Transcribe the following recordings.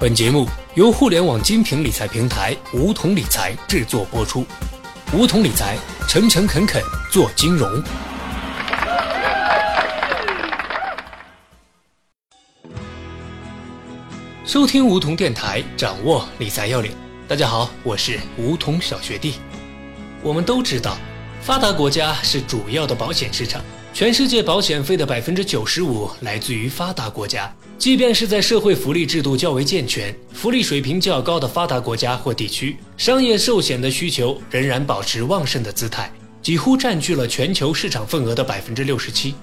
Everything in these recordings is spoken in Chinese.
本节目由互联网精品理财平台梧桐理财制作播出。梧桐理财，诚诚恳恳做金融。收听梧桐电台，掌握理财要领。大家好，我是梧桐小学弟。我们都知道，发达国家是主要的保险市场，全世界保险费的百分之九十五来自于发达国家。即便是在社会福利制度较为健全、福利水平较高的发达国家或地区，商业寿险的需求仍然保持旺盛的姿态，几乎占据了全球市场份额的百分之六十七。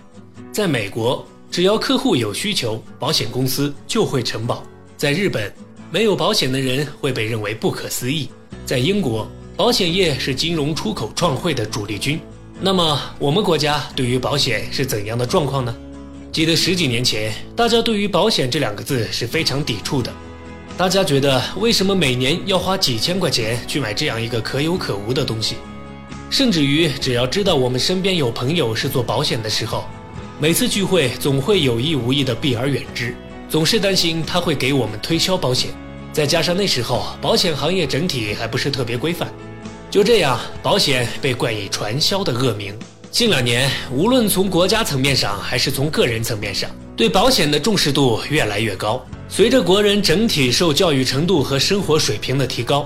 在美国，只要客户有需求，保险公司就会承保；在日本，没有保险的人会被认为不可思议；在英国，保险业是金融出口创汇的主力军。那么，我们国家对于保险是怎样的状况呢？记得十几年前，大家对于保险这两个字是非常抵触的。大家觉得，为什么每年要花几千块钱去买这样一个可有可无的东西？甚至于，只要知道我们身边有朋友是做保险的时候，每次聚会总会有意无意的避而远之，总是担心他会给我们推销保险。再加上那时候保险行业整体还不是特别规范，就这样，保险被冠以传销的恶名。近两年，无论从国家层面上还是从个人层面上，对保险的重视度越来越高。随着国人整体受教育程度和生活水平的提高，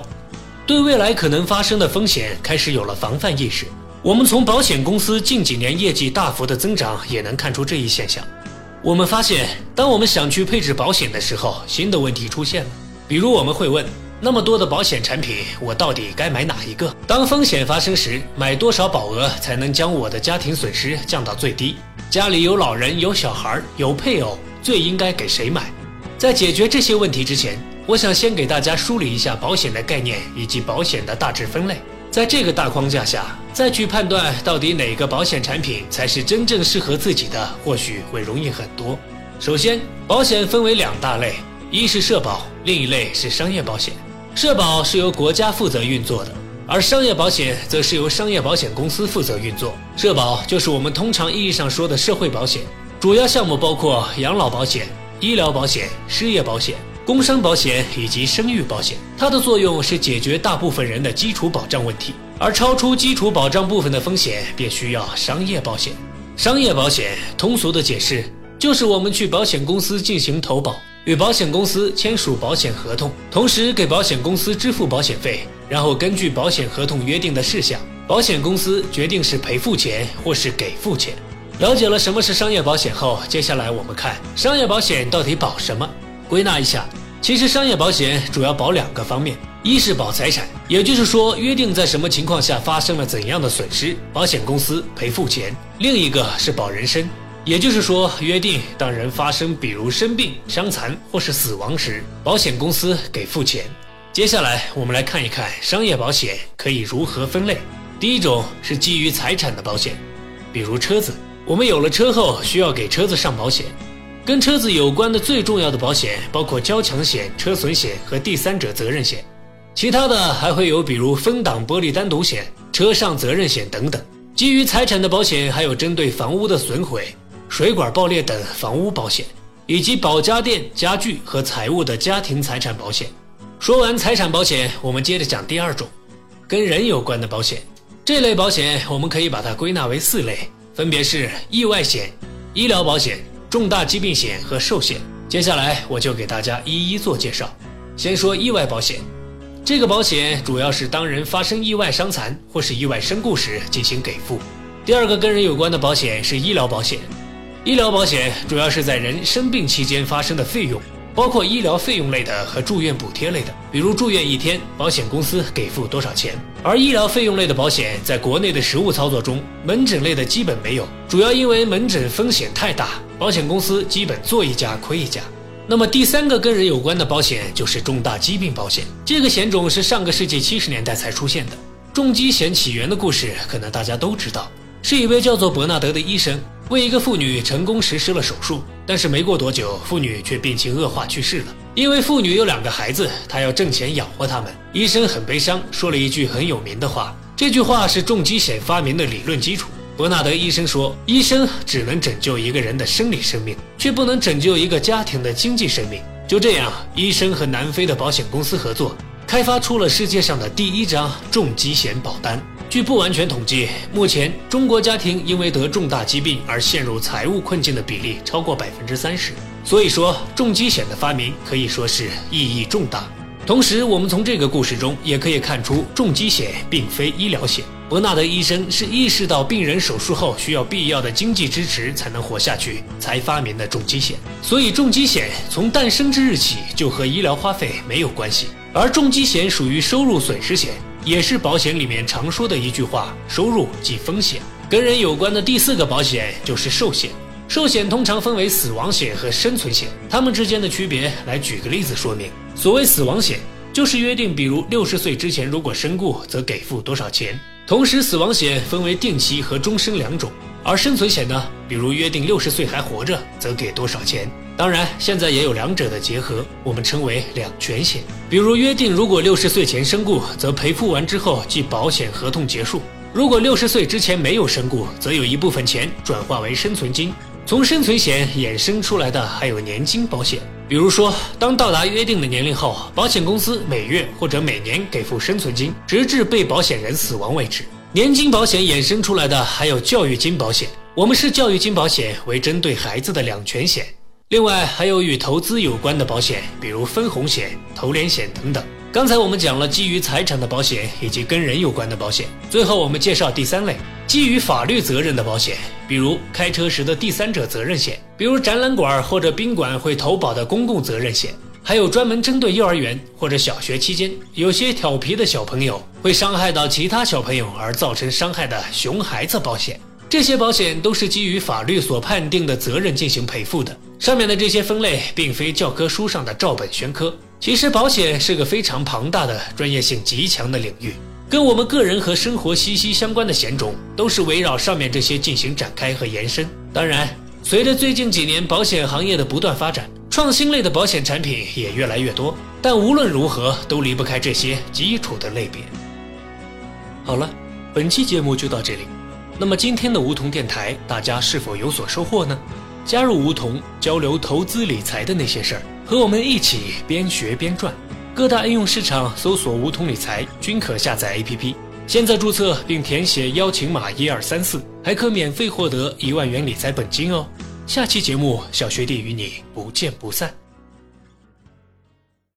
对未来可能发生的风险开始有了防范意识。我们从保险公司近几年业绩大幅的增长也能看出这一现象。我们发现，当我们想去配置保险的时候，新的问题出现了。比如，我们会问。那么多的保险产品，我到底该买哪一个？当风险发生时，买多少保额才能将我的家庭损失降到最低？家里有老人、有小孩、有配偶，最应该给谁买？在解决这些问题之前，我想先给大家梳理一下保险的概念以及保险的大致分类。在这个大框架下，再去判断到底哪个保险产品才是真正适合自己的，或许会容易很多。首先，保险分为两大类，一是社保，另一类是商业保险。社保是由国家负责运作的，而商业保险则是由商业保险公司负责运作。社保就是我们通常意义上说的社会保险，主要项目包括养老保险、医疗保险、失业保险、工伤保险以及生育保险。它的作用是解决大部分人的基础保障问题，而超出基础保障部分的风险便需要商业保险。商业保险通俗的解释就是我们去保险公司进行投保。与保险公司签署保险合同，同时给保险公司支付保险费，然后根据保险合同约定的事项，保险公司决定是赔付钱或是给付钱。了解了什么是商业保险后，接下来我们看商业保险到底保什么？归纳一下，其实商业保险主要保两个方面：一是保财产，也就是说约定在什么情况下发生了怎样的损失，保险公司赔付钱；另一个是保人身。也就是说，约定当人发生比如生病、伤残或是死亡时，保险公司给付钱。接下来，我们来看一看商业保险可以如何分类。第一种是基于财产的保险，比如车子，我们有了车后需要给车子上保险。跟车子有关的最重要的保险包括交强险、车损险和第三者责任险，其他的还会有比如分挡玻璃单独险、车上责任险等等。基于财产的保险还有针对房屋的损毁。水管爆裂等房屋保险，以及保家电、家具和财物的家庭财产保险。说完财产保险，我们接着讲第二种，跟人有关的保险。这类保险我们可以把它归纳为四类，分别是意外险、医疗保险、重大疾病险和寿险。接下来我就给大家一一做介绍。先说意外保险，这个保险主要是当人发生意外伤残或是意外身故时进行给付。第二个跟人有关的保险是医疗保险。医疗保险主要是在人生病期间发生的费用，包括医疗费用类的和住院补贴类的。比如住院一天，保险公司给付多少钱？而医疗费用类的保险，在国内的实务操作中，门诊类的基本没有，主要因为门诊风险太大，保险公司基本做一家亏一家。那么第三个跟人有关的保险就是重大疾病保险，这个险种是上个世纪七十年代才出现的。重疾险起源的故事，可能大家都知道，是一位叫做伯纳德的医生。为一个妇女成功实施了手术，但是没过多久，妇女却病情恶化去世了。因为妇女有两个孩子，她要挣钱养活他们。医生很悲伤，说了一句很有名的话，这句话是重疾险发明的理论基础。伯纳德医生说：“医生只能拯救一个人的生理生命，却不能拯救一个家庭的经济生命。”就这样，医生和南非的保险公司合作，开发出了世界上的第一张重疾险保单。据不完全统计，目前中国家庭因为得重大疾病而陷入财务困境的比例超过百分之三十。所以说，重疾险的发明可以说是意义重大。同时，我们从这个故事中也可以看出，重疾险并非医疗险。伯纳德医生是意识到病人手术后需要必要的经济支持才能活下去，才发明的重疾险。所以，重疾险从诞生之日起就和医疗花费没有关系。而重疾险属于收入损失险，也是保险里面常说的一句话：收入即风险。跟人有关的第四个保险就是寿险。寿险通常分为死亡险和生存险，它们之间的区别，来举个例子说明。所谓死亡险，就是约定，比如六十岁之前如果身故，则给付多少钱。同时，死亡险分为定期和终身两种，而生存险呢，比如约定六十岁还活着，则给多少钱。当然，现在也有两者的结合，我们称为两全险。比如约定，如果六十岁前身故，则赔付完之后即保险合同结束；如果六十岁之前没有身故，则有一部分钱转化为生存金。从生存险衍生出来的还有年金保险，比如说，当到达约定的年龄后，保险公司每月或者每年给付生存金，直至被保险人死亡为止。年金保险衍生出来的还有教育金保险，我们视教育金保险为针对孩子的两全险。另外还有与投资有关的保险，比如分红险、投连险等等。刚才我们讲了基于财产的保险以及跟人有关的保险，最后我们介绍第三类基于法律责任的保险，比如开车时的第三者责任险，比如展览馆或者宾馆会投保的公共责任险，还有专门针对幼儿园或者小学期间有些调皮的小朋友会伤害到其他小朋友而造成伤害的熊孩子保险。这些保险都是基于法律所判定的责任进行赔付的。上面的这些分类并非教科书上的照本宣科。其实保险是个非常庞大的、专业性极强的领域，跟我们个人和生活息息相关的险种，都是围绕上面这些进行展开和延伸。当然，随着最近几年保险行业的不断发展，创新类的保险产品也越来越多。但无论如何，都离不开这些基础的类别。好了，本期节目就到这里。那么今天的梧桐电台，大家是否有所收获呢？加入梧桐，交流投资理财的那些事儿。和我们一起边学边赚，各大应用市场搜索“梧桐理财”均可下载 APP。现在注册并填写邀请码一二三四，还可免费获得一万元理财本金哦。下期节目，小学弟与你不见不散。